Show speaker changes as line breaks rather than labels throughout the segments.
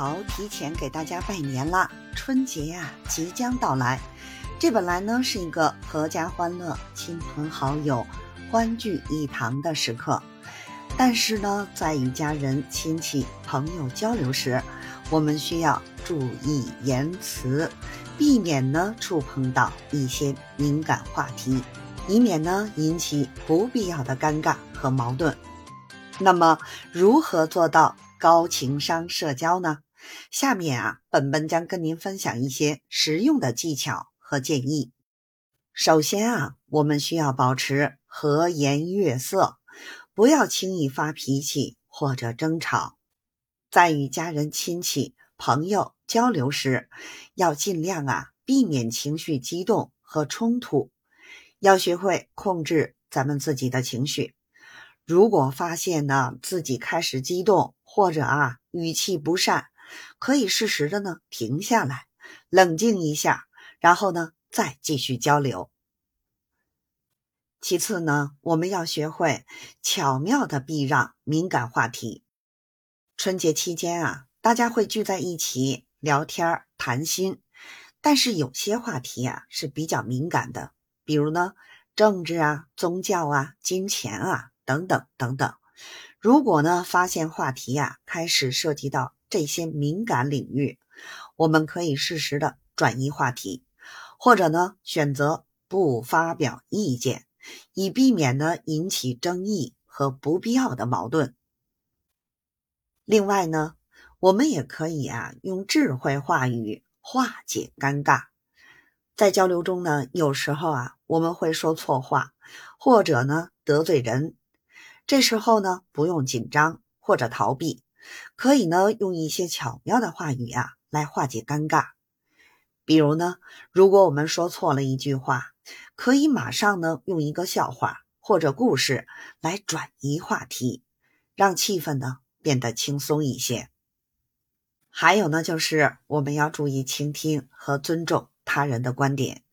好，提前给大家拜年啦！春节呀即将到来，这本来呢是一个阖家欢乐、亲朋好友欢聚一堂的时刻，但是呢，在与家人、亲戚、朋友交流时，我们需要注意言辞，避免呢触碰到一些敏感话题，以免呢引起不必要的尴尬和矛盾。那么，如何做到高情商社交呢？下面啊，本本将跟您分享一些实用的技巧和建议。首先啊，我们需要保持和颜悦色，不要轻易发脾气或者争吵。在与家人、亲戚、朋友交流时，要尽量啊避免情绪激动和冲突，要学会控制咱们自己的情绪。如果发现呢自己开始激动或者啊语气不善，可以适时的呢停下来，冷静一下，然后呢再继续交流。其次呢，我们要学会巧妙的避让敏感话题。春节期间啊，大家会聚在一起聊天谈心，但是有些话题啊是比较敏感的，比如呢政治啊、宗教啊、金钱啊等等等等。如果呢发现话题呀开始涉及到，这些敏感领域，我们可以适时的转移话题，或者呢选择不发表意见，以避免呢引起争议和不必要的矛盾。另外呢，我们也可以啊用智慧话语化解尴尬。在交流中呢，有时候啊我们会说错话，或者呢得罪人，这时候呢不用紧张或者逃避。可以呢，用一些巧妙的话语呀来化解尴尬。比如呢，如果我们说错了一句话，可以马上呢用一个笑话或者故事来转移话题，让气氛呢变得轻松一些。还有呢，就是我们要注意倾听和尊重他人的观点，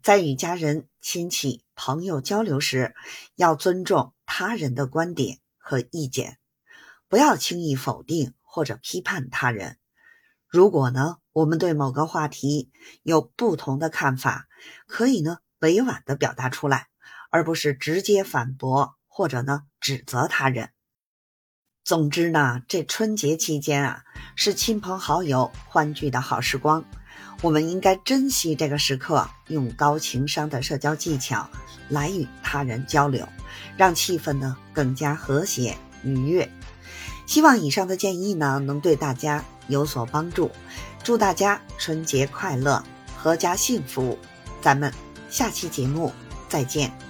在与家人、亲戚、朋友交流时，要尊重他人的观点和意见。不要轻易否定或者批判他人。如果呢，我们对某个话题有不同的看法，可以呢委婉的表达出来，而不是直接反驳或者呢指责他人。总之呢，这春节期间啊，是亲朋好友欢聚的好时光，我们应该珍惜这个时刻，用高情商的社交技巧来与他人交流，让气氛呢更加和谐愉悦。希望以上的建议呢能对大家有所帮助，祝大家春节快乐，阖家幸福，咱们下期节目再见。